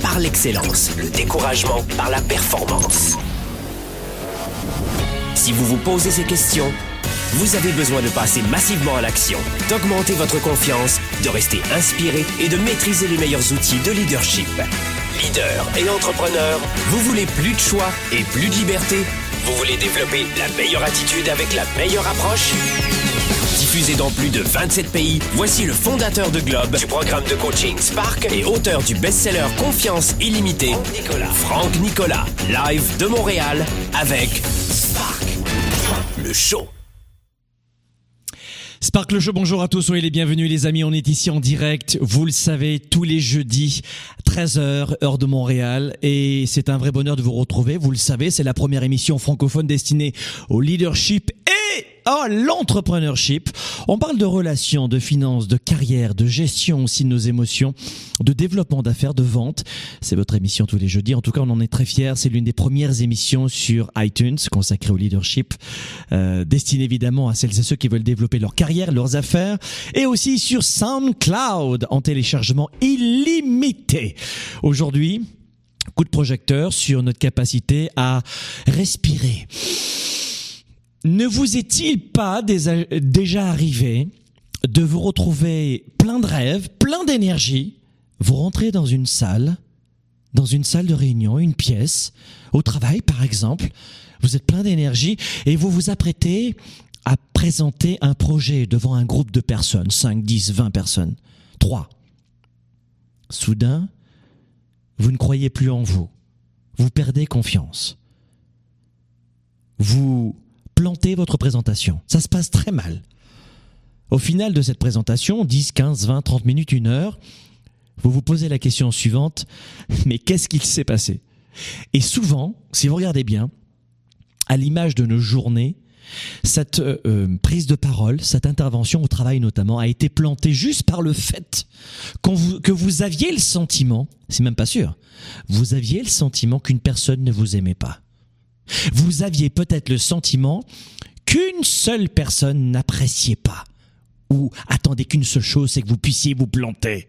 par l'excellence, le découragement par la performance. Si vous vous posez ces questions, vous avez besoin de passer massivement à l'action, d'augmenter votre confiance, de rester inspiré et de maîtriser les meilleurs outils de leadership. Leader et entrepreneur, vous voulez plus de choix et plus de liberté? Vous voulez développer la meilleure attitude avec la meilleure approche? Diffusé dans plus de 27 pays, voici le fondateur de Globe, du programme de coaching Spark et auteur du best-seller Confiance illimitée, Nicolas. Franck Nicolas, live de Montréal avec Spark, le show. Sparkle Show, bonjour à tous, soyez les bienvenus les amis, on est ici en direct, vous le savez, tous les jeudis, 13h, heure de Montréal, et c'est un vrai bonheur de vous retrouver, vous le savez, c'est la première émission francophone destinée au leadership et à l'entrepreneurship. On parle de relations, de finances, de carrière, de gestion aussi de nos émotions, de développement d'affaires, de vente. C'est votre émission tous les jeudis. En tout cas, on en est très fiers. C'est l'une des premières émissions sur iTunes consacrée au leadership, euh, destinée évidemment à celles et ceux qui veulent développer leur carrière, leurs affaires, et aussi sur SoundCloud en téléchargement illimité. Aujourd'hui, coup de projecteur sur notre capacité à respirer ne vous est-il pas déjà arrivé de vous retrouver plein de rêves, plein d'énergie, vous rentrez dans une salle, dans une salle de réunion, une pièce, au travail par exemple, vous êtes plein d'énergie et vous vous apprêtez à présenter un projet devant un groupe de personnes, 5, 10, 20 personnes, 3. Soudain, vous ne croyez plus en vous, vous perdez confiance. Vous planter votre présentation. Ça se passe très mal. Au final de cette présentation, 10, 15, 20, 30 minutes, une heure, vous vous posez la question suivante, mais qu'est-ce qu'il s'est passé? Et souvent, si vous regardez bien, à l'image de nos journées, cette euh, euh, prise de parole, cette intervention au travail notamment, a été plantée juste par le fait que vous aviez le sentiment, c'est même pas sûr, vous aviez le sentiment qu'une personne ne vous aimait pas vous aviez peut-être le sentiment qu'une seule personne n'appréciait pas ou attendait qu'une seule chose, c'est que vous puissiez vous planter.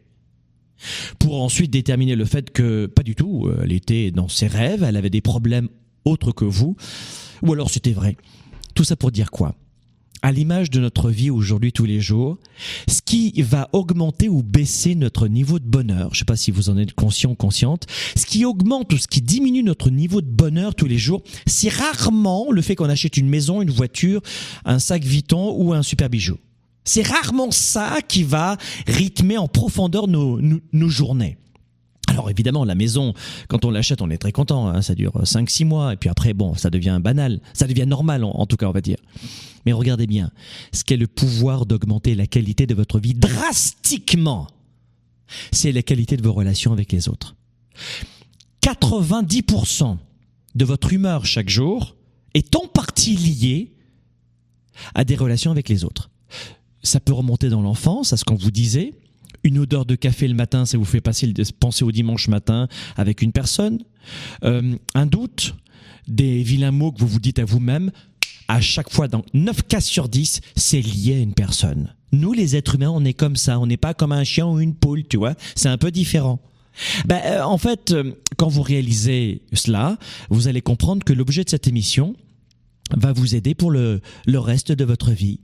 Pour ensuite déterminer le fait que pas du tout, euh, elle était dans ses rêves, elle avait des problèmes autres que vous, ou alors c'était vrai. Tout ça pour dire quoi? À l'image de notre vie aujourd'hui tous les jours, ce qui va augmenter ou baisser notre niveau de bonheur, je ne sais pas si vous en êtes conscient ou consciente, ce qui augmente ou ce qui diminue notre niveau de bonheur tous les jours, c'est rarement le fait qu'on achète une maison, une voiture, un sac Vuitton ou un super bijou. C'est rarement ça qui va rythmer en profondeur nos, nos journées. Alors évidemment, la maison, quand on l'achète, on est très content. Hein, ça dure 5-6 mois. Et puis après, bon, ça devient banal. Ça devient normal, en, tout cas, on va dire. Mais regardez bien, ce qu'est le pouvoir d'augmenter la qualité de votre vie drastiquement, c'est la qualité de vos relations avec les autres. 90% de votre humeur chaque jour est en partie liée à des relations avec les autres. Ça peut remonter dans l'enfance, à ce qu'on vous disait, une odeur de café le matin, ça vous fait passer, penser au dimanche matin avec une personne. Euh, un doute, des vilains mots que vous vous dites à vous-même, à chaque fois, dans 9 cas sur 10, c'est lié à une personne. Nous, les êtres humains, on est comme ça. On n'est pas comme un chien ou une poule, tu vois. C'est un peu différent. Ben, euh, en fait, euh, quand vous réalisez cela, vous allez comprendre que l'objet de cette émission va vous aider pour le, le reste de votre vie.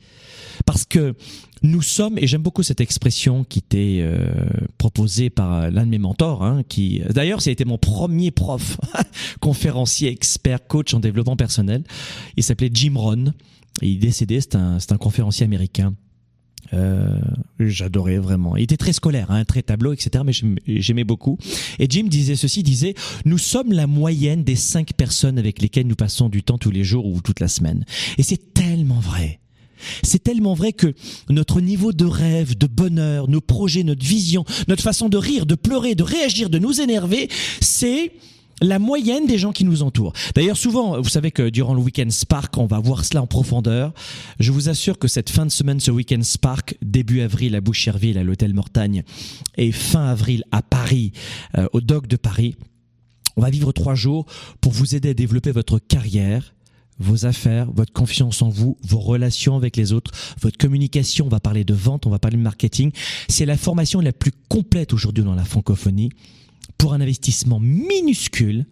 Parce que nous sommes, et j'aime beaucoup cette expression qui était euh, proposée par l'un de mes mentors, hein, qui d'ailleurs ça a été mon premier prof, conférencier, expert, coach en développement personnel. Il s'appelait Jim Rohn. il est décédé, c'est un, un conférencier américain. Euh, j'adorais vraiment. Il était très scolaire, hein, très tableau, etc. Mais j'aimais beaucoup. Et Jim disait ceci, disait, nous sommes la moyenne des cinq personnes avec lesquelles nous passons du temps tous les jours ou toute la semaine. Et c'est tellement vrai. C'est tellement vrai que notre niveau de rêve, de bonheur, nos projets, notre vision, notre façon de rire, de pleurer, de réagir, de nous énerver, c'est la moyenne des gens qui nous entourent. D'ailleurs, souvent, vous savez que durant le week-end Spark, on va voir cela en profondeur. Je vous assure que cette fin de semaine, ce week-end Spark, début avril à Boucherville, à l'hôtel Mortagne, et fin avril à Paris, euh, au Doc de Paris, on va vivre trois jours pour vous aider à développer votre carrière, vos affaires, votre confiance en vous, vos relations avec les autres, votre communication, on va parler de vente, on va parler de marketing. C'est la formation la plus complète aujourd'hui dans la francophonie pour un investissement minuscule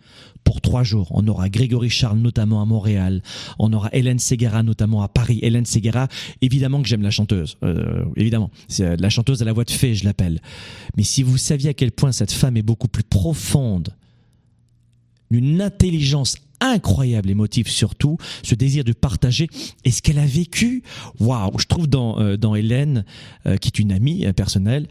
pour trois jours. On aura Grégory Charles notamment à Montréal, on aura Hélène Segara notamment à Paris. Hélène Segara, évidemment que j'aime la chanteuse, euh, évidemment, c'est la chanteuse à la voix de fée, je l'appelle. Mais si vous saviez à quel point cette femme est beaucoup plus profonde, une intelligence incroyable émotive surtout, ce désir de partager et ce qu'elle a vécu? Waouh, je trouve dans euh, dans Hélène, euh, qui est une amie personnelle,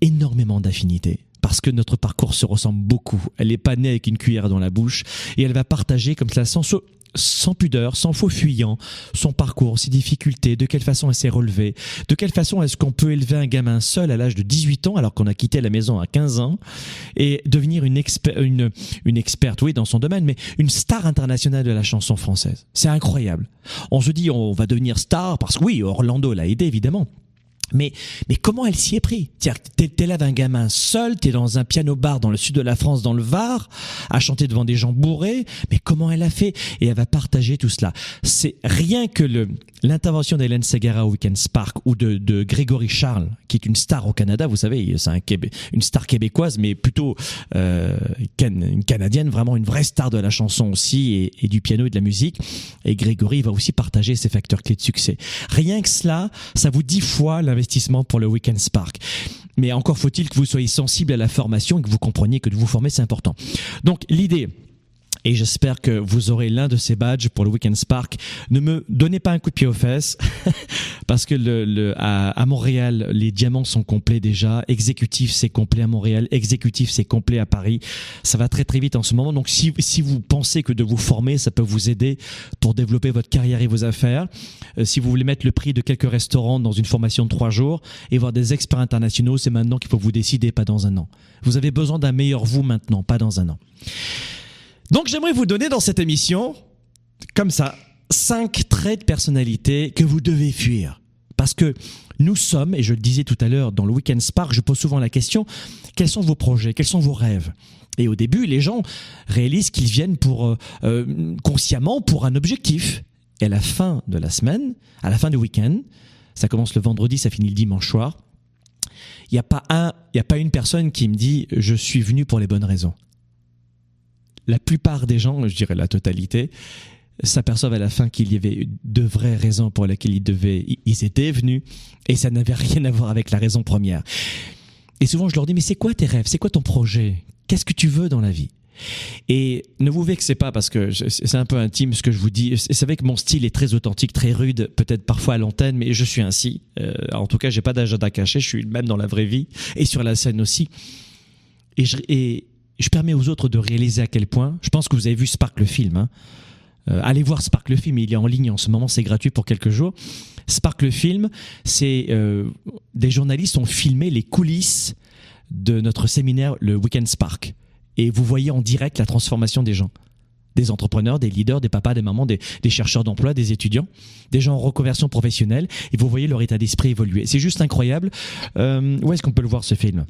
énormément d'affinités parce que notre parcours se ressemble beaucoup. Elle n'est pas née avec une cuillère dans la bouche et elle va partager comme ça sans, pudeur, sans faux fuyant, son parcours, ses difficultés, de quelle façon elle s'est relevée, de quelle façon est-ce qu'on peut élever un gamin seul à l'âge de 18 ans alors qu'on a quitté la maison à 15 ans et devenir une, une, une experte, oui, dans son domaine, mais une star internationale de la chanson française. C'est incroyable. On se dit on va devenir star parce que oui, Orlando l'a aidé évidemment. Mais, mais comment elle s'y est pris? T'es es là d'un gamin seul, t'es dans un piano-bar dans le sud de la France, dans le Var, à chanter devant des gens bourrés. Mais comment elle a fait? Et elle va partager tout cela. C'est rien que le l'intervention d'Hélène Segara au Weekend Spark ou de, de Grégory Charles, qui est une star au Canada. Vous savez, c'est un une star québécoise, mais plutôt euh, une canadienne, vraiment une vraie star de la chanson aussi et, et du piano et de la musique. Et Grégory va aussi partager ses facteurs clés de succès. Rien que cela, ça vous dit fois l'investissement pour le Weekend Spark. Mais encore faut-il que vous soyez sensible à la formation et que vous compreniez que de vous former, c'est important. Donc l'idée, et j'espère que vous aurez l'un de ces badges pour le Weekend Spark. Ne me donnez pas un coup de pied aux fesses parce que le, le à, Montréal, les diamants sont complets déjà. Exécutif, c'est complet à Montréal. Exécutif, c'est complet à Paris. Ça va très très vite en ce moment. Donc si, si vous pensez que de vous former, ça peut vous aider pour développer votre carrière et vos affaires, euh, si vous voulez mettre le prix de quelques restaurants dans une formation de trois jours et voir des experts internationaux, c'est maintenant qu'il faut vous décider, pas dans un an. Vous avez besoin d'un meilleur vous maintenant, pas dans un an. Donc j'aimerais vous donner dans cette émission, comme ça, cinq traits de personnalité que vous devez fuir. Parce que nous sommes, et je le disais tout à l'heure dans le Weekend Spark, je pose souvent la question, quels sont vos projets, quels sont vos rêves? Et au début, les gens réalisent qu'ils viennent pour euh, euh, consciemment pour un objectif. Et à la fin de la semaine, à la fin du week-end, ça commence le vendredi, ça finit le dimanche soir, il n'y a pas un, il a pas une personne qui me dit je suis venu pour les bonnes raisons la plupart des gens, je dirais la totalité, s'aperçoivent à la fin qu'il y avait de vraies raisons pour lesquelles ils étaient venus, et ça n'avait rien à voir avec la raison première. Et souvent, je leur dis, mais c'est quoi tes rêves? C'est quoi ton projet? Qu'est-ce que tu veux dans la vie? Et ne vous vexez pas parce que c'est un peu intime ce que je vous dis. Vous savez que mon style est très authentique, très rude, peut-être parfois à l'antenne, mais je suis ainsi. Euh, en tout cas, j'ai pas d'agenda caché, je suis même dans la vraie vie et sur la scène aussi. Et, et, je permets aux autres de réaliser à quel point. Je pense que vous avez vu Spark le film. Hein. Euh, allez voir Spark le film, il est en ligne en ce moment, c'est gratuit pour quelques jours. Spark le film, c'est euh, des journalistes ont filmé les coulisses de notre séminaire, le Weekend Spark. Et vous voyez en direct la transformation des gens. Des entrepreneurs, des leaders, des papas, des mamans, des, chercheurs d'emploi, des étudiants, des gens en reconversion professionnelle. Et vous voyez leur état d'esprit évoluer. C'est juste incroyable. Euh, où est-ce qu'on peut le voir ce film?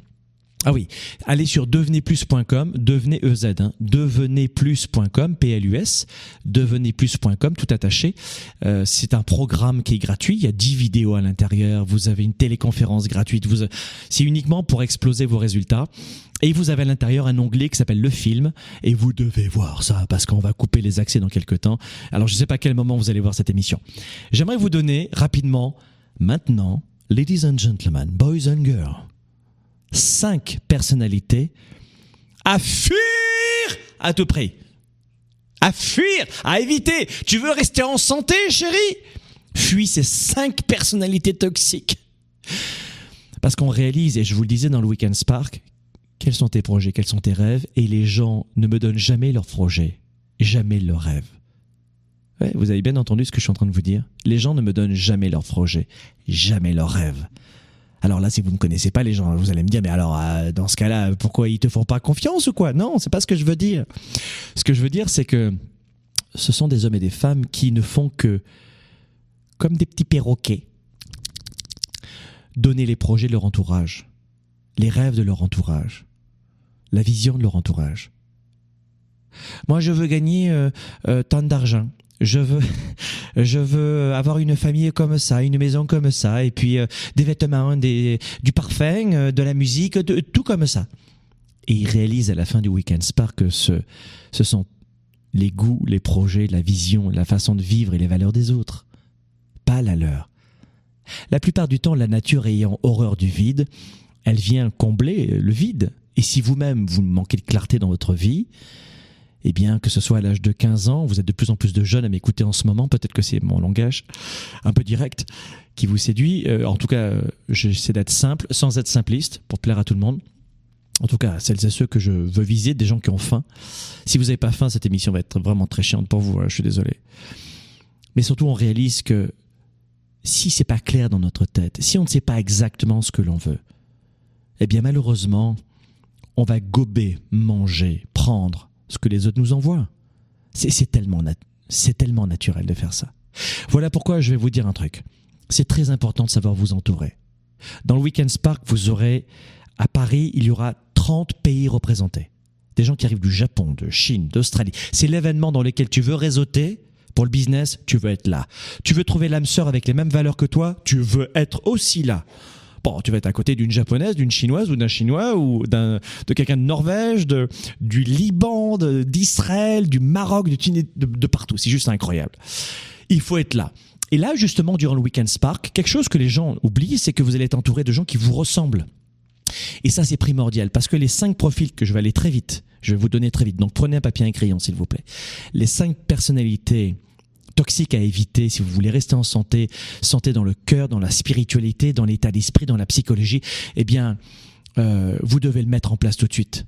Ah oui, allez sur devenezplus.com, devenez EZ, hein, devenezplus.com, P-L-U-S, devenezplus.com, tout attaché. Euh, c'est un programme qui est gratuit, il y a 10 vidéos à l'intérieur, vous avez une téléconférence gratuite, vous, c'est uniquement pour exploser vos résultats. Et vous avez à l'intérieur un onglet qui s'appelle le film, et vous devez voir ça, parce qu'on va couper les accès dans quelques temps. Alors je ne sais pas à quel moment vous allez voir cette émission. J'aimerais vous donner rapidement, maintenant, ladies and gentlemen, boys and girls, cinq personnalités à fuir à tout prix. À fuir, à éviter. Tu veux rester en santé, chérie? Fuis ces cinq personnalités toxiques. Parce qu'on réalise, et je vous le disais dans le Weekend Spark, quels sont tes projets, quels sont tes rêves, et les gens ne me donnent jamais leurs projets, jamais leurs rêves. Vous avez bien entendu ce que je suis en train de vous dire. Les gens ne me donnent jamais leurs projets, jamais leurs rêves. Alors là, si vous ne connaissez pas les gens, vous allez me dire, mais alors, euh, dans ce cas-là, pourquoi ils te font pas confiance ou quoi? Non, c'est pas ce que je veux dire. Ce que je veux dire, c'est que ce sont des hommes et des femmes qui ne font que, comme des petits perroquets, donner les projets de leur entourage, les rêves de leur entourage, la vision de leur entourage. Moi, je veux gagner euh, euh, tant d'argent. Je veux, je veux avoir une famille comme ça, une maison comme ça, et puis euh, des vêtements, des, du parfum, euh, de la musique, tout comme ça. Et il réalise à la fin du Weekend Spark que ce sont les goûts, les projets, la vision, la façon de vivre et les valeurs des autres, pas la leur. La plupart du temps, la nature ayant horreur du vide, elle vient combler le vide. Et si vous-même, vous manquez de clarté dans votre vie, eh bien, que ce soit à l'âge de 15 ans, vous êtes de plus en plus de jeunes à m'écouter en ce moment, peut-être que c'est mon langage un peu direct qui vous séduit. Euh, en tout cas, euh, j'essaie d'être simple, sans être simpliste, pour plaire à tout le monde. En tout cas, celles et ceux que je veux viser, des gens qui ont faim. Si vous n'avez pas faim, cette émission va être vraiment très chiante pour vous, hein, je suis désolé. Mais surtout, on réalise que si c'est pas clair dans notre tête, si on ne sait pas exactement ce que l'on veut, eh bien malheureusement, on va gober, manger, prendre ce que les autres nous envoient. C'est tellement, c'est tellement naturel de faire ça. Voilà pourquoi je vais vous dire un truc. C'est très important de savoir vous entourer. Dans le Weekend Spark, vous aurez, à Paris, il y aura 30 pays représentés. Des gens qui arrivent du Japon, de Chine, d'Australie. C'est l'événement dans lequel tu veux réseauter. Pour le business, tu veux être là. Tu veux trouver l'âme sœur avec les mêmes valeurs que toi, tu veux être aussi là. Bon, tu vas être à côté d'une japonaise, d'une chinoise ou d'un chinois ou d'un de quelqu'un de Norvège, de du Liban, d'Israël, du Maroc, de, de, de partout. C'est juste incroyable. Il faut être là. Et là, justement, durant le Weekend Spark, quelque chose que les gens oublient, c'est que vous allez être entouré de gens qui vous ressemblent. Et ça, c'est primordial parce que les cinq profils que je vais aller très vite, je vais vous donner très vite. Donc, prenez un papier et un crayon, s'il vous plaît. Les cinq personnalités toxiques à éviter si vous voulez rester en santé, santé dans le cœur, dans la spiritualité, dans l'état d'esprit, dans la psychologie, eh bien, euh, vous devez le mettre en place tout de suite.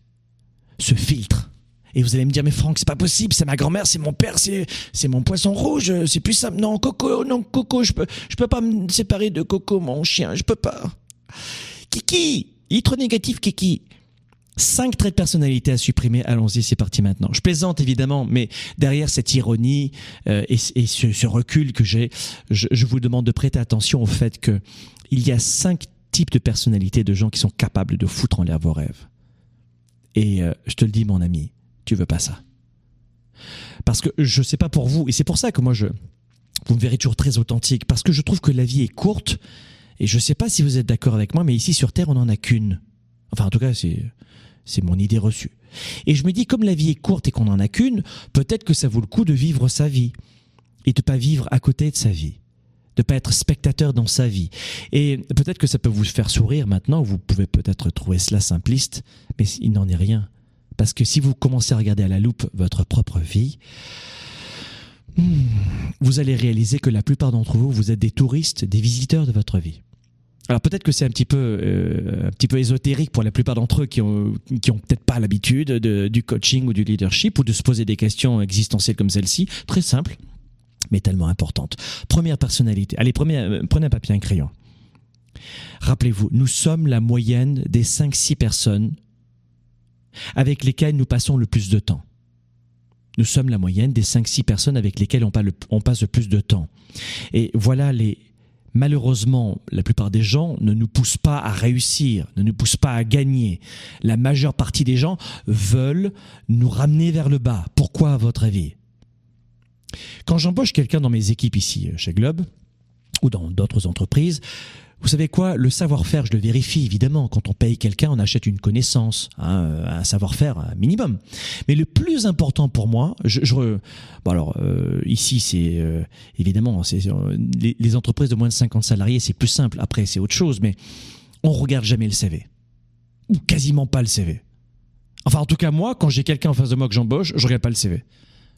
Ce filtre. Et vous allez me dire, mais Franck, c'est pas possible, c'est ma grand-mère, c'est mon père, c'est, c'est mon poisson rouge, c'est plus simple. Non, Coco, non, Coco, je peux, je peux pas me séparer de Coco, mon chien, je peux pas. Kiki, il est trop négatif, Kiki. Cinq traits de personnalité à supprimer. Allons-y, c'est parti maintenant. Je plaisante évidemment, mais derrière cette ironie euh, et, ce, recul que j'ai, je, vous demande de prêter attention au fait que il y a cinq types de personnalités de gens qui sont capables de foutre en l'air vos rêves. Et euh, je te le dis, mon ami, tu veux pas ça. Parce que je sais pas pour vous, et c'est pour ça que moi je, vous me verrez toujours très authentique, parce que je trouve que la vie est courte, et je sais pas si vous êtes d'accord avec moi, mais ici sur Terre on en a qu'une. Enfin, en tout cas, c'est mon idée reçue. Et je me dis, comme la vie est courte et qu'on n'en a qu'une, peut-être que ça vaut le coup de vivre sa vie et de pas vivre à côté de sa vie de pas être spectateur dans sa vie. Et peut-être que ça peut vous faire sourire maintenant, vous pouvez peut-être trouver cela simpliste, mais il n'en est rien. Parce que si vous commencez à regarder à la loupe votre propre vie, hmm, vous allez réaliser que la plupart d'entre vous, vous êtes des touristes, des visiteurs de votre vie. Alors peut-être que c'est un petit peu euh, un petit peu ésotérique pour la plupart d'entre eux qui ont qui ont peut-être pas l'habitude du coaching ou du leadership ou de se poser des questions existentielles comme celle-ci, très simple mais tellement importante. Première personnalité. Allez, euh, prenez un papier et un crayon. Rappelez-vous, nous sommes la moyenne des 5-6 personnes avec lesquelles nous passons le plus de temps. Nous sommes la moyenne des 5-6 personnes avec lesquelles on passe le plus de temps. Et voilà les, malheureusement, la plupart des gens ne nous poussent pas à réussir, ne nous poussent pas à gagner. La majeure partie des gens veulent nous ramener vers le bas. Pourquoi, à votre avis? Quand j'embauche quelqu'un dans mes équipes ici, chez Globe, ou dans d'autres entreprises, vous savez quoi? Le savoir-faire, je le vérifie évidemment. Quand on paye quelqu'un, on achète une connaissance, hein, un savoir-faire minimum. Mais le plus important pour moi, je, bon alors euh, ici c'est euh, évidemment c'est euh, les, les, entreprises de moins de 50 salariés, c'est plus simple. Après c'est autre chose, mais on regarde jamais le CV ou quasiment pas le CV. Enfin en tout cas moi, quand j'ai quelqu'un en face de moi que j'embauche, je regarde pas le CV.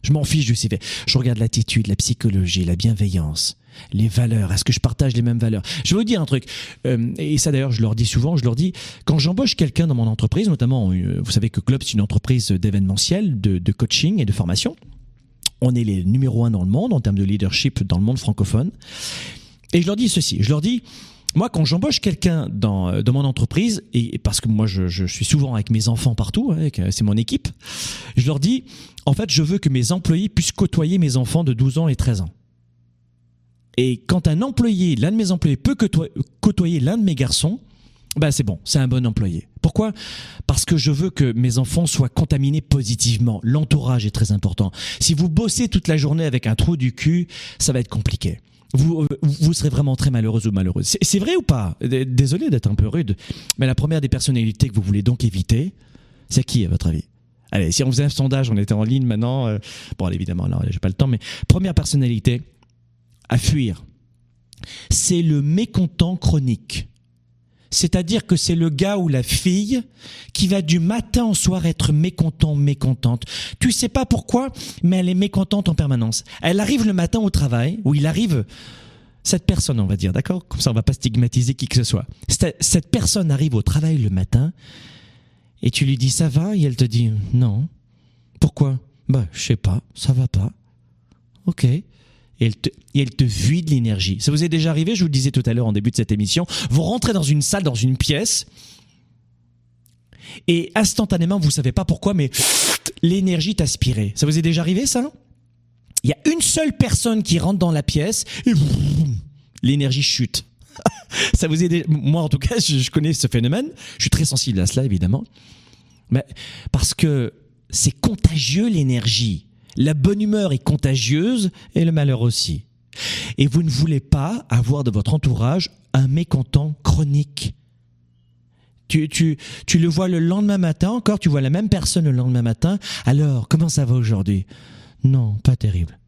Je m'en fiche du CV. Je regarde l'attitude, la psychologie, la bienveillance, les valeurs. Est-ce que je partage les mêmes valeurs? Je vais vous dire un truc. Euh, et ça d'ailleurs, je leur dis souvent. Je leur dis quand j'embauche quelqu'un dans mon entreprise, notamment, euh, vous savez que Club c'est une entreprise d'événementiel, de, de coaching et de formation. On est les numéro un dans le monde en termes de leadership dans le monde francophone. Et je leur dis ceci. Je leur dis moi, quand j'embauche quelqu'un dans, euh, dans mon entreprise, et parce que moi, je, suis souvent avec mes enfants partout, hein, c'est mon équipe, je leur dis, en fait, je veux que mes employés puissent côtoyer mes enfants de 12 ans et 13 ans. Et quand un employé, l'un de mes employés peut côtoyer l'un de mes garçons, bah c'est bon, c'est un bon employé. Pourquoi? Parce que je veux que mes enfants soient contaminés positivement. L'entourage est très important. Si vous bossez toute la journée avec un trou du cul, ça va être compliqué. Vous, euh, vous serez vraiment très malheureuse ou malheureuse. C'est vrai ou pas? Désolé d'être un peu rude, mais la première des personnalités que vous voulez donc éviter, c'est qui à votre avis? Allez, si on faisait un sondage, on était en ligne maintenant. Euh, bon, évidemment, là, j'ai pas le temps, mais première personnalité à fuir, c'est le mécontent chronique. C'est-à-dire que c'est le gars ou la fille qui va du matin au soir être mécontent, mécontente. Tu sais pas pourquoi, mais elle est mécontente en permanence. Elle arrive le matin au travail, ou il arrive, cette personne, on va dire, d'accord? Comme ça, on va pas stigmatiser qui que ce soit. Cette personne arrive au travail le matin, et tu lui dis ça va, et elle te dit non. Pourquoi? Bah, je sais pas, ça va pas. Ok et elle te, et elle te vide l'énergie. Ça vous est déjà arrivé, je vous le disais tout à l'heure en début de cette émission, vous rentrez dans une salle, dans une pièce, et instantanément, vous savez pas pourquoi, mais l'énergie t'aspirait. Ça vous est déjà arrivé, ça? Il y a une seule personne qui rentre dans la pièce, et l'énergie chute. ça vous est Moi, en tout cas, je connais ce phénomène. Je suis très sensible à cela, évidemment. Mais parce que c'est contagieux l'énergie. La bonne humeur est contagieuse et le malheur aussi. Et vous ne voulez pas avoir de votre entourage un mécontent chronique. Tu, tu, tu le vois le lendemain matin, encore tu vois la même personne le lendemain matin. Alors, comment ça va aujourd'hui? Non, pas terrible.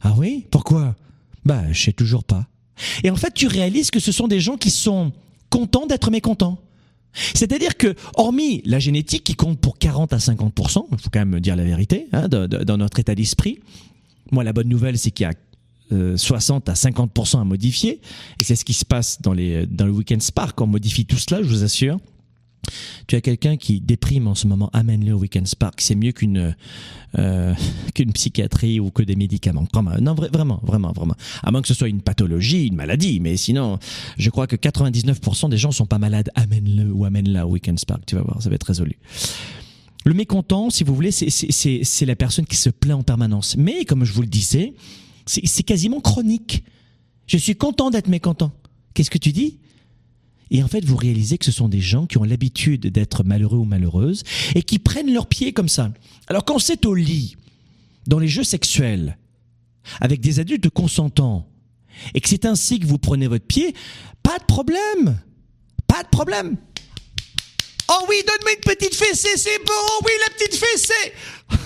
Ah oui? Pourquoi? Bah, je sais toujours pas. Et en fait, tu réalises que ce sont des gens qui sont contents d'être mécontents. C'est-à-dire que, hormis la génétique qui compte pour 40 à 50% il faut quand même dire la vérité, hein, dans notre état d'esprit. Moi, la bonne nouvelle, c'est qu'il y a 60 euh, à 50 à modifier, et c'est ce qui se passe dans dans le Weekend Spark. On modifie tout cela, je vous assure. Tu as quelqu'un qui déprime en ce moment, amène-le au Weekend Spark. C'est mieux qu'une euh, qu'une psychiatrie ou que des médicaments. Non, vraiment, vraiment, vraiment. À moins que ce soit une pathologie, une maladie. Mais sinon, je crois que 99% des gens sont pas malades. Amène-le ou amène-la au Weekend Spark. Tu vas voir, ça va être résolu. Le mécontent, si vous voulez, c'est la personne qui se plaint en permanence. Mais, comme je vous le disais, c'est quasiment chronique. Je suis content d'être mécontent. Qu'est-ce que tu dis? Et en fait, vous réalisez que ce sont des gens qui ont l'habitude d'être malheureux ou malheureuses et qui prennent leurs pieds comme ça. Alors quand c'est au lit, dans les jeux sexuels, avec des adultes consentants, et que c'est ainsi que vous prenez votre pied, pas de problème. Pas de problème. Oh oui, donne-moi une petite fessée, c'est bon. Oh oui, la petite fessée.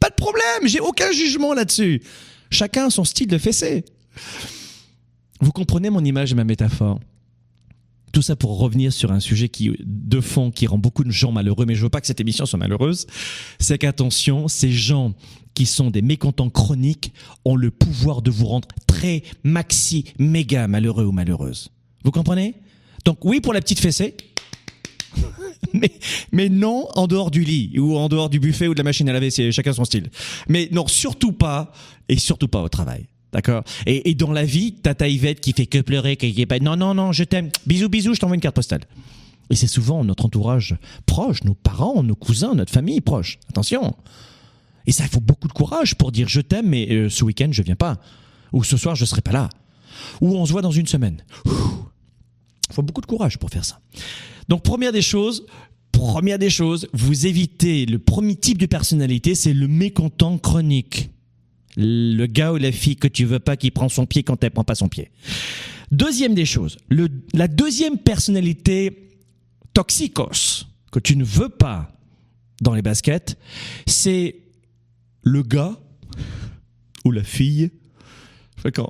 Pas de problème, j'ai aucun jugement là-dessus. Chacun son style de fessée. Vous comprenez mon image et ma métaphore? Tout ça pour revenir sur un sujet qui, de fond, qui rend beaucoup de gens malheureux, mais je veux pas que cette émission soit malheureuse. C'est qu'attention, ces gens qui sont des mécontents chroniques ont le pouvoir de vous rendre très maxi, méga malheureux ou malheureuse. Vous comprenez? Donc oui pour la petite fessée. mais, mais non en dehors du lit ou en dehors du buffet ou de la machine à laver, c'est chacun son style. Mais non, surtout pas et surtout pas au travail. D'accord et, dans la vie, t'as Yvette qui fait que pleurer, qui est pas... Non, non, non, je t'aime. Bisous, bisous, je t'envoie une carte postale. Et c'est souvent notre entourage proche, nos parents, nos cousins, notre famille proche. Attention. Et ça, il faut beaucoup de courage pour dire je t'aime, mais euh, ce week-end, je viens pas. Ou ce soir, je serai pas là. Ou on se voit dans une semaine. Il faut beaucoup de courage pour faire ça. Donc, première des choses, première des choses, vous évitez le premier type de personnalité, c'est le mécontent chronique le gars ou la fille que tu veux pas qui prend son pied quand elle prend pas son pied. Deuxième des choses, le, la deuxième personnalité toxicos que tu ne veux pas dans les baskets, c'est le gars ou la fille.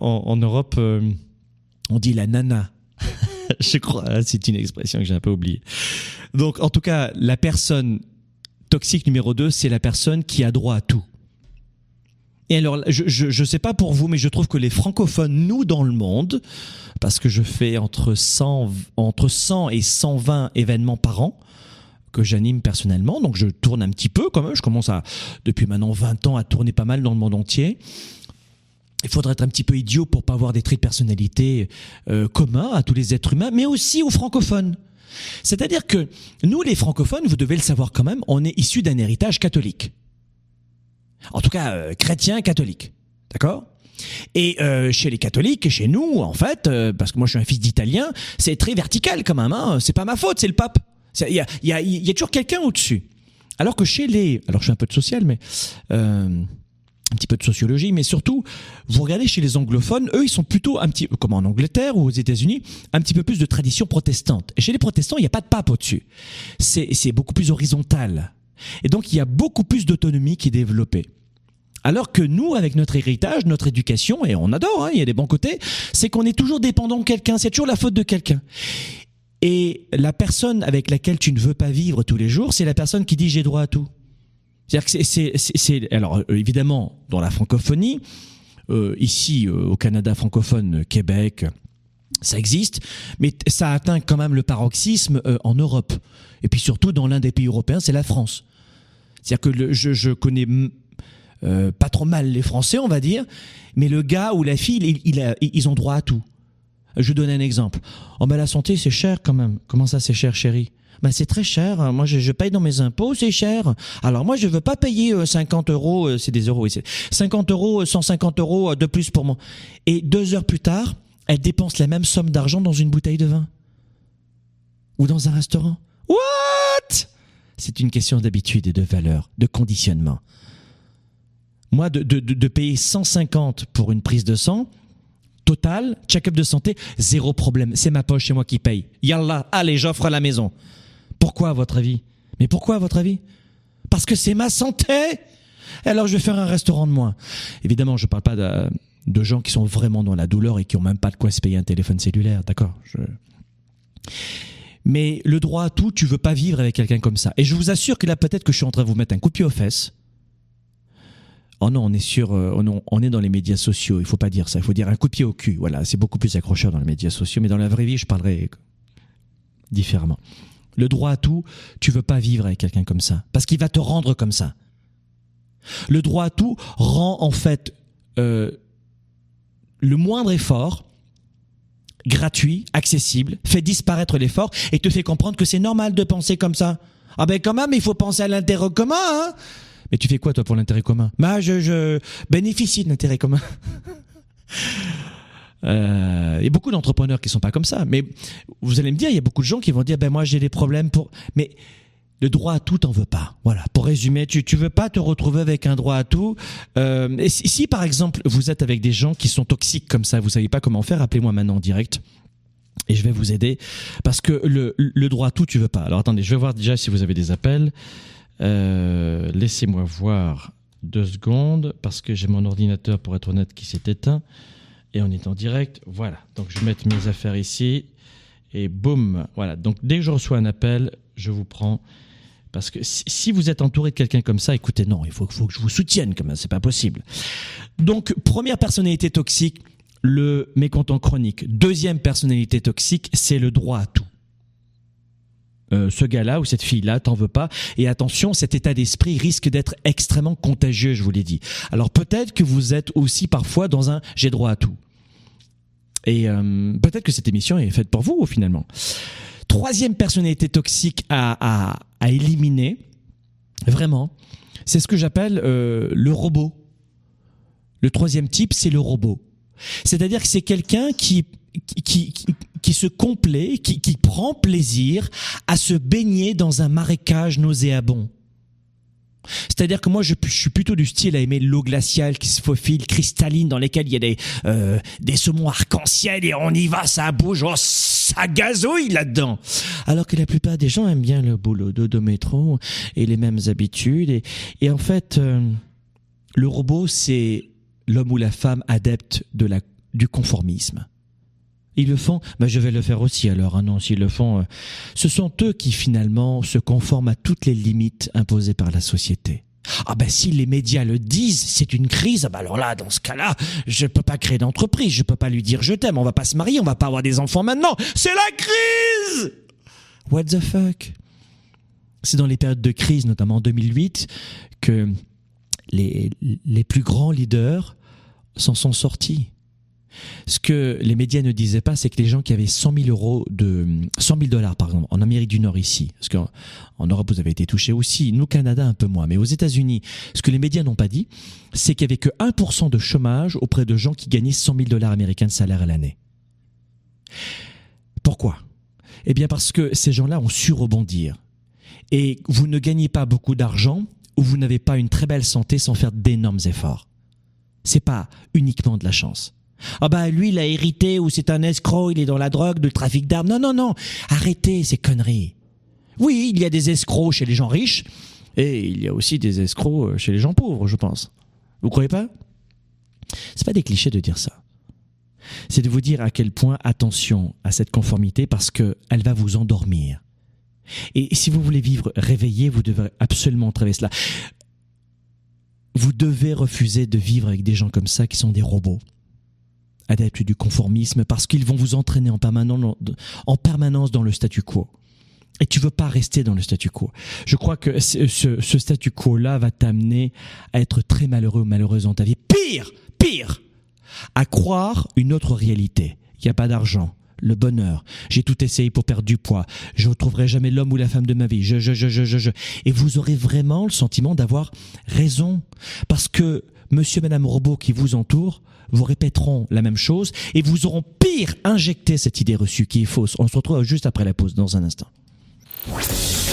En, Europe, euh, on dit la nana. Je crois, hein, c'est une expression que j'ai un peu oubliée. Donc, en tout cas, la personne toxique numéro 2, c'est la personne qui a droit à tout. Et alors, je, je, je sais pas pour vous, mais je trouve que les francophones, nous, dans le monde, parce que je fais entre 100, entre 100 et 120 événements par an, que j'anime personnellement, donc je tourne un petit peu quand même, je commence à, depuis maintenant 20 ans, à tourner pas mal dans le monde entier. Il faudrait être un petit peu idiot pour pas avoir des traits de personnalité euh, communs à tous les êtres humains, mais aussi aux francophones. C'est-à-dire que nous, les francophones, vous devez le savoir quand même, on est issus d'un héritage catholique. En tout cas, euh, chrétien catholique. D'accord? Et euh, chez les catholiques, chez nous, en fait, euh, parce que moi je suis un fils d'italien, c'est très vertical quand même. Hein. C'est pas ma faute, c'est le pape. Il y a, y, a, y a, toujours quelqu'un au-dessus. Alors que chez les, alors je suis un peu de social, mais euh, un petit peu de sociologie, mais surtout, vous regardez chez les anglophones, eux, ils sont plutôt un petit, comme en Angleterre ou aux États-Unis, un petit peu plus de tradition protestante. Et chez les protestants, il n'y a pas de pape au-dessus. C'est, c'est beaucoup plus horizontal. Et donc, il y a beaucoup plus d'autonomie qui est développée. Alors que nous, avec notre héritage, notre éducation, et on adore, hein, il y a des bons côtés, c'est qu'on est toujours dépendant de quelqu'un, c'est toujours la faute de quelqu'un. Et la personne avec laquelle tu ne veux pas vivre tous les jours, c'est la personne qui dit j'ai droit à tout. C'est-à-dire que c'est, alors euh, évidemment dans la francophonie, euh, ici euh, au Canada francophone, Québec, ça existe, mais ça atteint quand même le paroxysme en Europe. Et puis surtout dans l'un des pays européens, c'est la France. C'est-à-dire que je, connais euh, pas trop mal les Français, on va dire, mais le gars ou la fille, ils ont droit à tout. Je donne un exemple. Oh ben la santé, c'est cher quand même. Comment ça, c'est cher, chérie? Ben c'est très cher. Moi, je, paye dans mes impôts, c'est cher. Alors moi, je veux pas payer 50 euros, c'est des euros, oui, 50 euros, 150 euros de plus pour moi. Et deux heures plus tard, elle dépense la même somme d'argent dans une bouteille de vin ou dans un restaurant. What? C'est une question d'habitude et de valeur, de conditionnement. Moi, de, de, de payer 150 pour une prise de sang, total, check-up de santé, zéro problème. C'est ma poche, c'est moi qui paye. Yallah, allez, j'offre à la maison. Pourquoi, à votre avis? Mais pourquoi, à votre avis? Parce que c'est ma santé Alors, je vais faire un restaurant de moins. Évidemment, je ne parle pas de, gens qui sont vraiment dans la douleur et qui n'ont même pas de quoi se payer un téléphone cellulaire, d'accord? Mais le droit à tout, tu veux pas vivre avec quelqu'un comme ça. Et je vous assure que là, peut-être que je suis en train de vous mettre un coup de pied aux fesses. Oh non, on est sur, euh, oh non, on est dans les médias sociaux. Il faut pas dire ça. Il faut dire un coup de pied au cul. Voilà, c'est beaucoup plus accrocheur dans les médias sociaux. Mais dans la vraie vie, je parlerai différemment. Le droit à tout, tu veux pas vivre avec quelqu'un comme ça, parce qu'il va te rendre comme ça. Le droit à tout rend en fait euh, le moindre effort gratuit, accessible, fait disparaître l'effort et te fait comprendre que c'est normal de penser comme ça. Ah ben quand même, il faut penser à l'intérêt commun. Hein mais tu fais quoi toi pour l'intérêt commun? Bah je, bénéficie de l'intérêt commun. Euh, il y a beaucoup d'entrepreneurs qui sont pas comme ça, mais vous allez me dire, il y a beaucoup de gens qui vont dire, ben moi j'ai des problèmes pour, mais le droit à tout t'en veux pas. Voilà. Pour résumer, tu tu veux pas te retrouver avec un droit à tout. Euh, et si, par exemple vous êtes avec des gens qui sont toxiques comme ça, vous savez pas comment faire, appelez-moi maintenant en direct. Et je vais vous aider parce que le, le droit à tout tu veux pas. Alors attendez, je vais voir déjà si vous avez des appels. Euh, Laissez-moi voir deux secondes parce que j'ai mon ordinateur, pour être honnête, qui s'est éteint et on est en direct. Voilà. Donc je vais mettre mes affaires ici et boum. Voilà. Donc dès que je reçois un appel, je vous prends. Parce que si vous êtes entouré de quelqu'un comme ça, écoutez, non, il faut, que je vous soutienne quand même, c'est pas possible. Donc, première personnalité toxique, le mécontent chronique. Deuxième personnalité toxique, c'est le droit à tout. Euh, ce gars-là ou cette fille-là t'en veut pas. Et attention, cet état d'esprit risque d'être extrêmement contagieux, je vous l'ai dit. Alors peut-être que vous êtes aussi parfois dans un j'ai droit à tout. Et euh, peut-être que cette émission est faite pour vous finalement. Troisième personnalité toxique à, à, éliminer, vraiment, c'est ce que j'appelle euh, le robot. Le troisième type, c'est le robot. C'est-à-dire que c'est quelqu'un qui, qui, qui, qui se complaît, qui, qui prend plaisir à se baigner dans un marécage nauséabond. C'est-à-dire que moi, je, suis plutôt du style à aimer l'eau glaciale qui se faufile, cristalline, dans lesquelles il y a des, euh, des saumons arc-en-ciel et on y va, ça bouge, oh, ça gazouille là-dedans. Alors que la plupart des gens aiment bien le boulot de, de métro et les mêmes habitudes. Et, et en fait, euh, le robot, c'est l'homme ou la femme adepte de la, du conformisme. Ils le font, ben je vais le faire aussi alors. Hein, non, s'ils le font, euh, ce sont eux qui finalement se conforment à toutes les limites imposées par la société. Ah ben si les médias le disent, c'est une crise. Ah ben alors là, dans ce cas-là, je peux pas créer d'entreprise, je peux pas lui dire je t'aime, on va pas se marier, on va pas avoir des enfants maintenant. C'est la crise. What the fuck C'est dans les périodes de crise, notamment en 2008, que les, les plus grands leaders s'en sont sortis. Ce que les médias ne disaient pas, c'est que les gens qui avaient 100 000 euros de 100 000 dollars, par exemple, en Amérique du Nord ici, parce qu'en en Europe vous avez été touché aussi, nous Canada un peu moins, mais aux États-Unis, ce que les médias n'ont pas dit, c'est qu'il y avait que 1% de chômage auprès de gens qui gagnaient 100 000 dollars américains de salaire à l'année. Pourquoi? Eh bien parce que ces gens-là ont su rebondir. Et vous ne gagnez pas beaucoup d'argent ou vous n'avez pas une très belle santé sans faire d'énormes efforts. C'est pas uniquement de la chance. Ah bah lui il a hérité ou c'est un escroc, il est dans la drogue, le trafic d'armes. Non non non, arrêtez ces conneries. Oui, il y a des escrocs chez les gens riches et il y a aussi des escrocs chez les gens pauvres, je pense. Vous croyez pas? C'est pas des clichés de dire ça. C'est de vous dire à quel point attention à cette conformité parce que elle va vous endormir. Et si vous voulez vivre réveillé, vous devez absolument traverser cela. Vous devez refuser de vivre avec des gens comme ça qui sont des robots adeptes du conformisme parce qu'ils vont vous entraîner en permanence, en permanence dans le statu quo. Et tu veux pas rester dans le statu quo. Je crois que ce, ce statu quo-là va t'amener à être très malheureux ou malheureuse dans ta vie. Pire, pire, à croire une autre réalité. Il n'y a pas d'argent, le bonheur. J'ai tout essayé pour perdre du poids. Je ne retrouverai jamais l'homme ou la femme de ma vie. Je, je, je, je, je, je. Et vous aurez vraiment le sentiment d'avoir raison. Parce que monsieur, madame robot qui vous entourent vous répéteront la même chose et vous auront pire injecté cette idée reçue qui est fausse. On se retrouve juste après la pause dans un instant.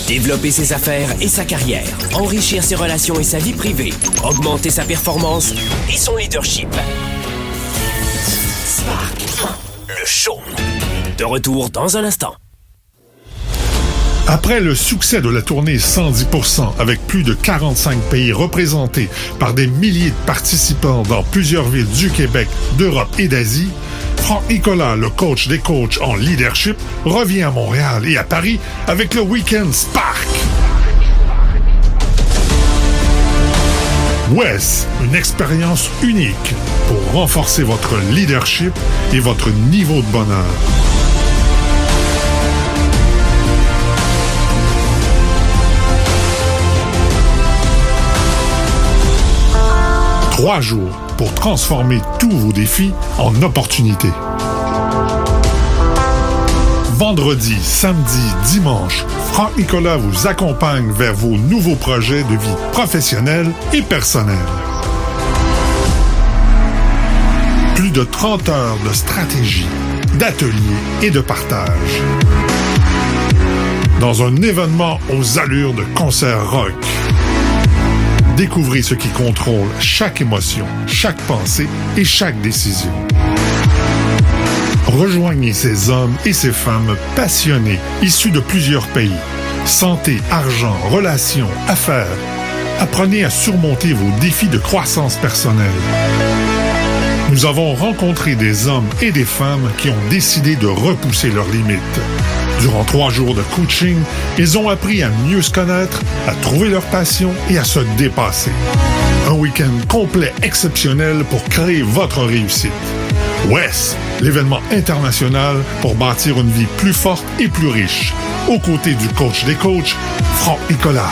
Développer ses affaires et sa carrière, enrichir ses relations et sa vie privée, augmenter sa performance et son leadership. Spark, le show. De retour dans un instant. Après le succès de la tournée 110% avec plus de 45 pays représentés par des milliers de participants dans plusieurs villes du Québec, d'Europe et d'Asie, Franck Nicolas, le coach des coachs en leadership, revient à Montréal et à Paris avec le Weekend Spark. WES, une expérience unique pour renforcer votre leadership et votre niveau de bonheur. Trois jours pour transformer tous vos défis en opportunités. Vendredi, samedi, dimanche, Franck Nicolas vous accompagne vers vos nouveaux projets de vie professionnelle et personnelle. Plus de 30 heures de stratégie, d'ateliers et de partage. Dans un événement aux allures de concert rock. Découvrez ce qui contrôle chaque émotion, chaque pensée et chaque décision. Rejoignez ces hommes et ces femmes passionnés, issus de plusieurs pays. Santé, argent, relations, affaires. Apprenez à surmonter vos défis de croissance personnelle. Nous avons rencontré des hommes et des femmes qui ont décidé de repousser leurs limites. Durant trois jours de coaching, ils ont appris à mieux se connaître, à trouver leur passion et à se dépasser. Un week-end complet exceptionnel pour créer votre réussite. WES, l'événement international pour bâtir une vie plus forte et plus riche. Aux côtés du coach des coachs, Franck Nicolas.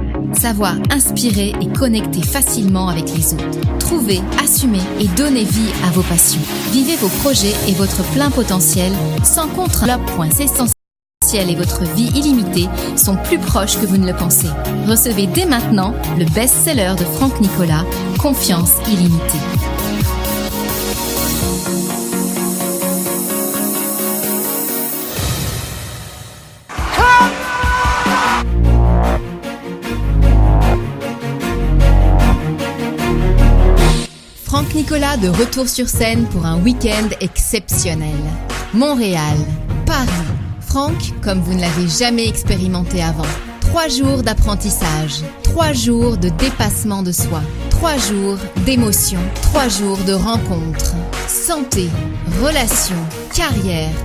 Savoir inspirer et connecter facilement avec les autres. Trouver, assumer et donner vie à vos passions. Vivez vos projets et votre plein potentiel sans contre essentiel et votre vie illimitée sont plus proches que vous ne le pensez. Recevez dès maintenant le best-seller de Franck Nicolas, Confiance illimitée. Nicolas de retour sur scène pour un week-end exceptionnel. Montréal, Paris. Franck, comme vous ne l'avez jamais expérimenté avant. Trois jours d'apprentissage, trois jours de dépassement de soi, trois jours d'émotion, trois jours de rencontres. Santé, relations, carrière.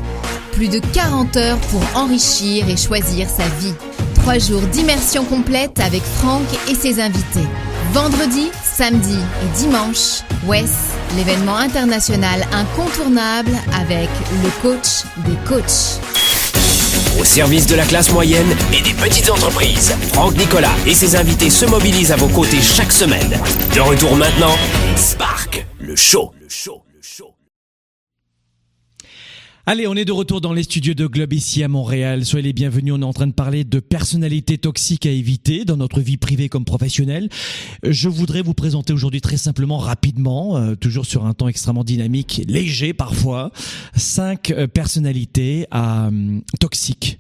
Plus de 40 heures pour enrichir et choisir sa vie. Trois jours d'immersion complète avec Franck et ses invités. Vendredi, samedi et dimanche, WES, l'événement international incontournable avec le coach des coachs. Au service de la classe moyenne et des petites entreprises, Franck Nicolas et ses invités se mobilisent à vos côtés chaque semaine. De retour maintenant, Spark, le show. Le show. Allez, on est de retour dans les studios de Globe ici à Montréal. Soyez les bienvenus. On est en train de parler de personnalités toxiques à éviter dans notre vie privée comme professionnelle. Je voudrais vous présenter aujourd'hui très simplement, rapidement, euh, toujours sur un temps extrêmement dynamique, léger parfois, cinq euh, personnalités euh, toxiques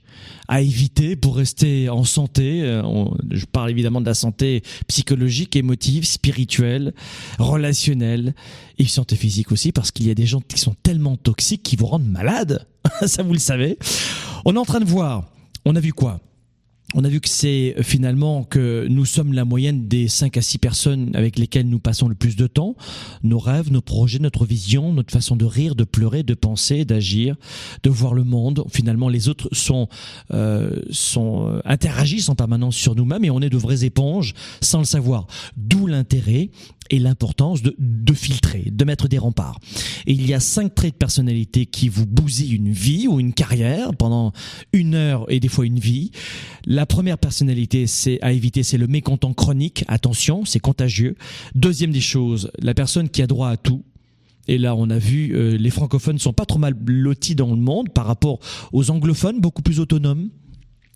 à éviter pour rester en santé. Euh, je parle évidemment de la santé psychologique, émotive, spirituelle, relationnelle et santé physique aussi parce qu'il y a des gens qui sont tellement toxiques qui vous rendent malade. Ça vous le savez. On est en train de voir. On a vu quoi? On a vu que c'est euh, finalement que nous sommes la moyenne des 5 à 6 personnes avec lesquelles nous passons le plus de temps. Nos rêves, nos projets, notre vision, notre façon de rire, de pleurer, de penser, d'agir, de voir le monde. Finalement, les autres sont, euh, sont euh, interagissent en permanence sur nous-mêmes et on est de vraies éponges sans le savoir. D'où l'intérêt et l'importance de, de, filtrer, de mettre des remparts. Et il y a cinq traits de personnalité qui vous bousillent une vie ou une carrière pendant une heure et des fois une vie. La première personnalité, c'est à éviter, c'est le mécontent chronique. Attention, c'est contagieux. Deuxième des choses, la personne qui a droit à tout. Et là, on a vu, euh, les francophones sont pas trop mal lotis dans le monde par rapport aux anglophones, beaucoup plus autonomes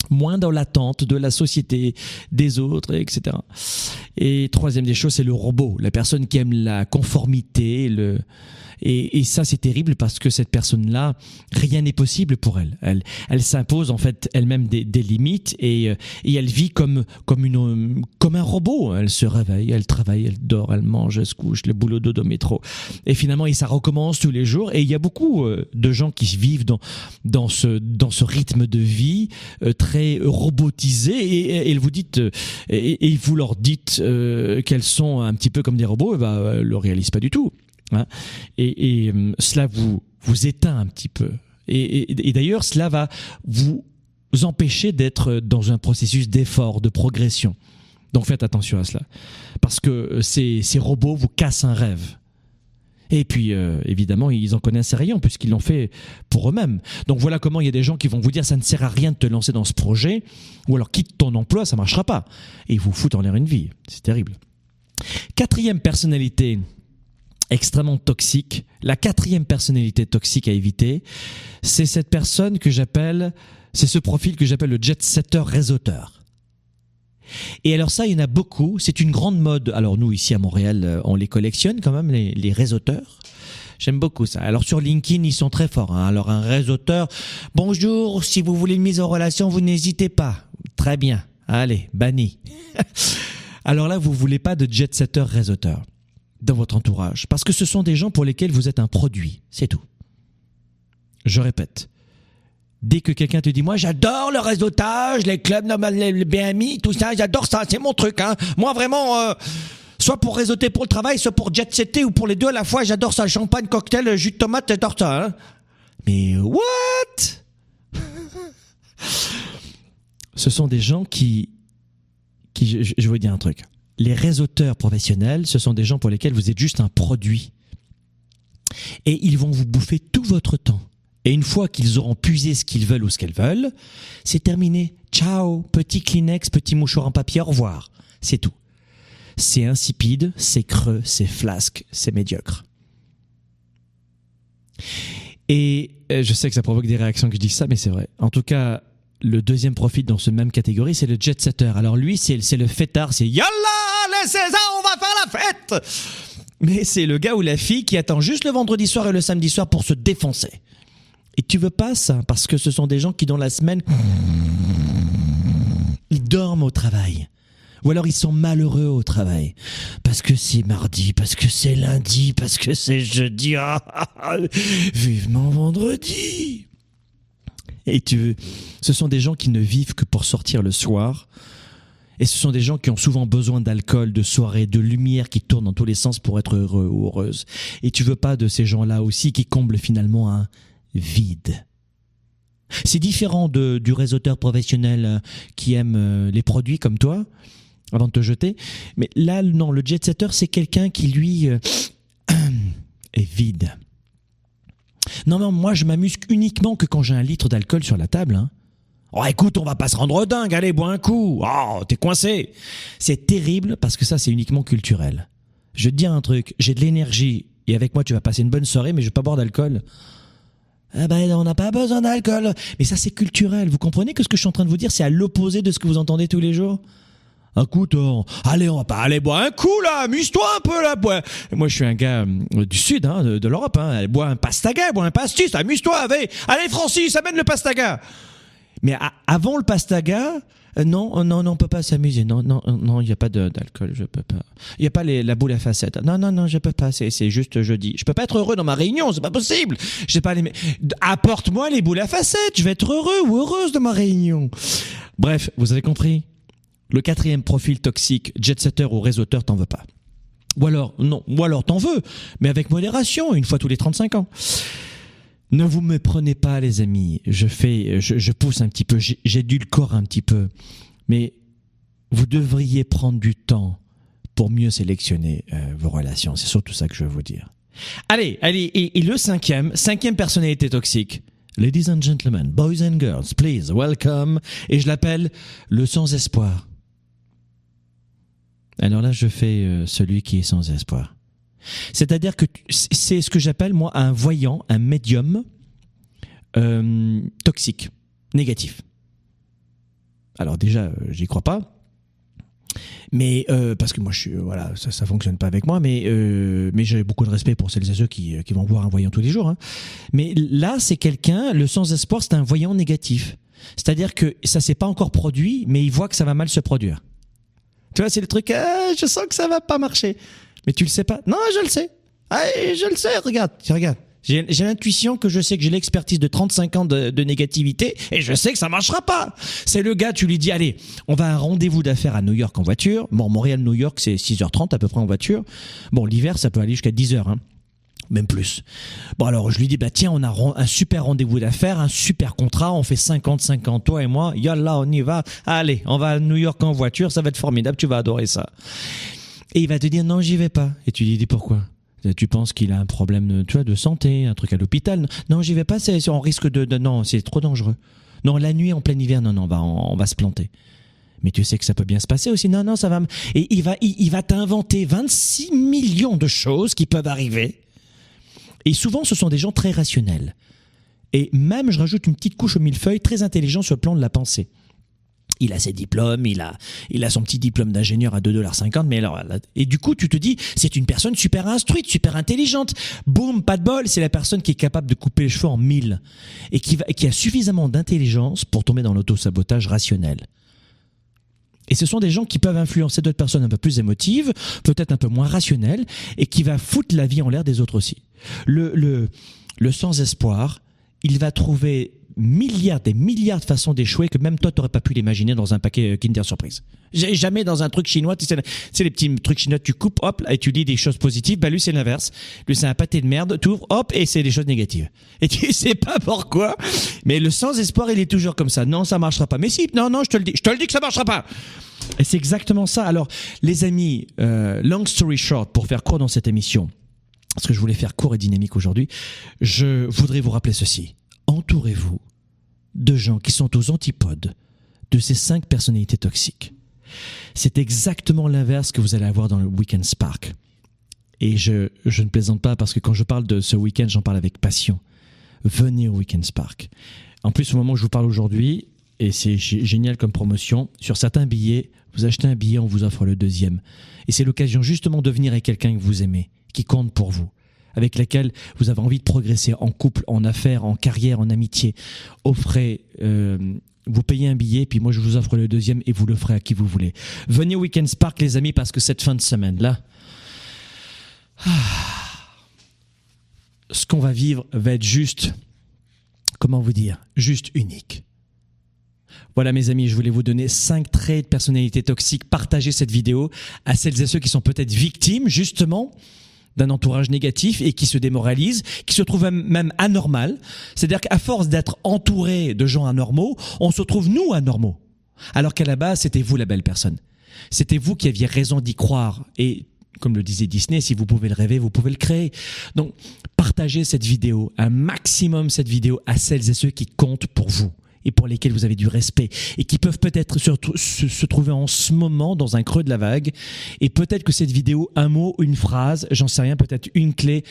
moins dans l'attente de la société, des autres, etc. Et troisième des choses, c'est le robot, la personne qui aime la conformité, le, et, et ça, c'est terrible parce que cette personne-là, rien n'est possible pour elle. Elle, elle s'impose en fait elle-même des, des, limites et, euh, et elle vit comme comme une comme un robot. Elle se réveille, elle travaille, elle dort, elle mange, elle se couche, le boulot dodo métro. Et finalement, et ça recommence tous les jours. Et il y a beaucoup euh, de gens qui vivent dans dans ce dans ce rythme de vie euh, très robotisé. Et, et, vous dites et, vous leur dites qu'elles sont un petit peu comme des robots, et bah, elles le réalisent pas du tout. Et, euh, cela vous, vous éteint un petit peu. Et, d'ailleurs, cela va vous empêcher d'être dans un processus d'effort, de progression. Donc faites attention à cela. Parce que euh, ces, ces robots vous cassent un rêve. Et puis, euh, évidemment, ils en connaissent rien puisqu'ils l'ont fait pour eux-mêmes. Donc voilà comment il y a des gens qui vont vous dire ça ne sert à rien de te lancer dans ce projet, ou alors quitte ton emploi, ça marchera pas. Et ils vous foutent en l'air une vie. C'est terrible. Quatrième personnalité extrêmement toxique. La quatrième personnalité toxique à éviter, c'est cette personne que j'appelle, c'est ce profil que j'appelle le jet-setter réseauteur. Et alors ça, il y en a beaucoup. C'est une grande mode. Alors nous, ici à Montréal, euh, on les collectionne quand même, les, les réseauteurs. J'aime beaucoup ça. Alors sur LinkedIn, ils sont très forts. Hein. Alors un réseauteur, bonjour, si vous voulez une mise en relation, vous n'hésitez pas. Très bien. Allez, banni. Alors là, vous voulez pas de jet-setter réseauteur dans votre entourage. Parce que ce sont des gens pour lesquels vous êtes un produit. C'est tout. Je répète. Dès que quelqu'un te dit, moi j'adore le réseautage, les clubs, les BMI, tout ça, j'adore ça, c'est mon truc. Hein. Moi vraiment, euh, soit pour réseauter pour le travail, soit pour jet setter ou pour les deux à la fois, j'adore ça. Champagne, cocktail, jus de tomate, j'adore ça. Hein. Mais what? Ce sont des gens qui, qui je, je veux dire un truc les réseauteurs professionnels, ce sont des gens pour lesquels vous êtes juste un produit. Et ils vont vous bouffer tout votre temps. Et une fois qu'ils auront puisé ce qu'ils veulent ou ce qu'elles veulent, c'est terminé. Ciao, petit Kleenex, petit mouchoir en papier, au revoir. C'est tout. C'est insipide, c'est creux, c'est flasque, c'est médiocre. Et euh, je sais que ça provoque des réactions que je dis ça, mais c'est vrai. En tout cas, le deuxième profil dans ce même catégorie, c'est le jet setter. Alors lui, c'est le fêtard, c'est yallah 16 ans, on va faire la fête Mais c'est le gars ou la fille qui attend juste le vendredi soir et le samedi soir pour se défoncer. Et tu veux pas ça, parce que ce sont des gens qui dans la semaine... Ils dorment au travail. Ou alors ils sont malheureux au travail. Parce que c'est mardi, parce que c'est lundi, parce que c'est jeudi. Ah, ah, ah, vivement vendredi. Et tu veux, ce sont des gens qui ne vivent que pour sortir le soir, et ce sont des gens qui ont souvent besoin d'alcool, de soirée, de lumière qui tourne dans tous les sens pour être heureux ou heureuse. Et tu veux pas de ces gens-là aussi qui comblent finalement un vide. C'est différent de, du réseauteur professionnel euh, qui aime euh, les produits comme toi, avant de te jeter. Mais là, non, le jet setter, c'est quelqu'un qui, lui, euh, est vide. Non, non, moi, je m'amuse uniquement que quand j'ai un litre d'alcool sur la table. Hein. Oh, écoute, on va pas se rendre dingue, allez, bois un coup. Oh, t'es coincé. C'est terrible parce que ça, c'est uniquement culturel. Je te dire un truc, j'ai de l'énergie et avec moi, tu vas passer une bonne soirée, mais je vais pas boire d'alcool. Ah ben, on n'a pas besoin d'alcool. Mais ça, c'est culturel. Vous comprenez que ce que je suis en train de vous dire, c'est à l'opposé de ce que vous entendez tous les jours? Un coup, toi. Allez, on va pas aller boire un coup là, amuse-toi un peu là, bois. Moi, je suis un gars euh, du sud, hein, de, l'Europe. Hein. Bois un pastaga, bois un pastis, amuse-toi. Allez, allez, Francis, amène le pastaga. Mais avant le pastaga, euh, non, euh, non, non, on peut pas s'amuser. Non, non, non, il y a pas d'alcool, je peux pas. Il y a pas les, la boule à facettes. Non, non, non, je peux pas. C'est, juste jeudi. Je peux pas être heureux dans ma réunion, c'est pas possible. J'ai pas les. Apporte-moi les boules à facettes. Je vais être heureux ou heureuse de ma réunion. Bref, vous avez compris. Le quatrième profil toxique, jet-setter ou réseauteur, t'en veux pas. Ou alors, non, ou alors t'en veux, mais avec modération, une fois tous les 35 ans. Ne vous me prenez pas, les amis. Je fais, je, pousse un petit peu, j'ai dû le corps un petit peu. Mais vous devriez prendre du temps pour mieux sélectionner euh, vos relations. C'est surtout ça que je veux vous dire. Allez, allez, et, le cinquième, cinquième personnalité toxique. Ladies and gentlemen, boys and girls, please, welcome. Et je l'appelle le sans-espoir. Alors là, je fais euh, celui qui est sans espoir. C'est-à-dire que c'est ce que j'appelle moi un voyant, un médium euh, toxique, négatif. Alors déjà, euh, j'y crois pas. Mais parce que moi, je suis voilà, ça, ça fonctionne pas avec moi. Mais mais j'ai beaucoup de respect pour celles et ceux qui, qui vont voir un voyant tous les jours. Hein. Mais là, c'est quelqu'un, le sans espoir, c'est un voyant négatif. C'est-à-dire que ça s'est pas encore produit, mais il voit que ça va mal se produire. Tu vois, c'est le truc, ah, je sens que ça va pas marcher. Mais tu le sais pas. Non, je le sais. Ah, je le sais, regarde, regarde. J'ai l'intuition que je sais que j'ai l'expertise de 35 ans de, négativité et je sais que ça marchera pas. C'est le gars, tu lui dis, allez, on va à un rendez-vous d'affaires à New York en voiture. Bon, Montréal-New York, c'est 6h30 à peu près en voiture. Bon, l'hiver, ça peut aller jusqu'à 10h. Hein même plus. Bon alors je lui dis bah tiens on a un super rendez-vous d'affaires, un super contrat, on fait 50-50 toi et moi, yallah on y va, allez on va à New York en voiture, ça va être formidable, tu vas adorer ça. Et il va te dire non j'y vais pas. Et tu lui dis pourquoi? Tu penses qu'il a un problème tu vois, de santé, un truc à l'hôpital? Non, j'y vais pas, on risque de, de non, c'est trop dangereux. Non, la nuit en plein hiver, non, non, on va, on, va se planter mais tu sais que ça peut bien se passer aussi. Non, non, ça va. Et il va, il va t'inventer 26 millions de choses qui peuvent arriver et souvent, ce sont des gens très rationnels. Et même, je rajoute une petite couche au millefeuille, très intelligent sur le plan de la pensée. Il a ses diplômes, il a, il a son petit diplôme d'ingénieur à 2,50$, mais alors, et du coup, tu te dis, c'est une personne super instruite, super intelligente. Boum, pas de bol, c'est la personne qui est capable de couper les cheveux en mille. Et qui, a suffisamment d'intelligence pour tomber dans l'autosabotage rationnel. Et ce sont des gens qui peuvent influencer d'autres personnes un peu plus émotives, peut-être un peu moins rationnelles, et qui va foutre la vie en l'air des autres aussi. Le, le, le sans-espoir, il va trouver milliards, des milliards de façons d'échouer que même toi, tu n'aurais pas pu l'imaginer dans un paquet euh, Kinder Surprise. Jamais dans un truc chinois, tu sais, les petits trucs chinois, tu coupes, hop, et tu lis des choses positives. Bah, lui, c'est l'inverse. Lui, c'est un pâté de merde, tu ouvres, hop, et c'est des choses négatives. Et tu sais pas pourquoi, mais le sans-espoir, il est toujours comme ça. Non, ça marchera pas. Mais si, non, non, je te le dis, je te le dis que ça marchera pas. Et c'est exactement ça. Alors, les amis, euh, long story short, pour faire court dans cette émission, parce que je voulais faire court et dynamique aujourd'hui, je voudrais vous rappeler ceci. Entourez-vous de gens qui sont aux antipodes de ces cinq personnalités toxiques. C'est exactement l'inverse que vous allez avoir dans le Weekend Spark. Et je, je ne plaisante pas parce que quand je parle de ce week-end, j'en parle avec passion. Venez au Weekend Spark. En plus, au moment où je vous parle aujourd'hui, et c'est génial comme promotion, sur certains billets, vous achetez un billet, on vous offre le deuxième. Et c'est l'occasion justement de venir avec quelqu'un que vous aimez, qui compte pour vous avec laquelle vous avez envie de progresser en couple, en affaires, en carrière, en amitié. Offrez, euh, vous payez un billet, puis moi je vous offre le deuxième et vous le ferez à qui vous voulez. Venez au Weekend Spark les amis parce que cette fin de semaine là, ah, ce qu'on va vivre va être juste, comment vous dire, juste unique. Voilà mes amis, je voulais vous donner cinq traits de personnalité toxique. Partagez cette vidéo à celles et ceux qui sont peut-être victimes justement d'un entourage négatif et qui se démoralise, qui se trouve même anormal. C'est-à-dire qu'à force d'être entouré de gens anormaux, on se trouve nous anormaux. Alors qu'à la base, c'était vous la belle personne. C'était vous qui aviez raison d'y croire. Et comme le disait Disney, si vous pouvez le rêver, vous pouvez le créer. Donc, partagez cette vidéo, un maximum cette vidéo à celles et ceux qui comptent pour vous et pour lesquels vous avez du respect et qui peuvent peut-être se, trouver en ce moment dans un creux de la vague. Et peut-être que cette vidéo, un mot, une phrase, j'en sais rien, peut-être une clé,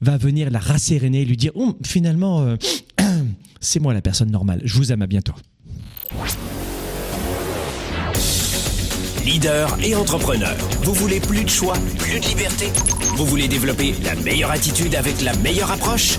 va venir la rasséréner et lui dire oh, finalement, euh, c'est moi la personne normale. Je vous aime à bientôt. Leader et entrepreneur, vous voulez plus de choix, plus de liberté? Vous voulez développer la meilleure attitude avec la meilleure approche?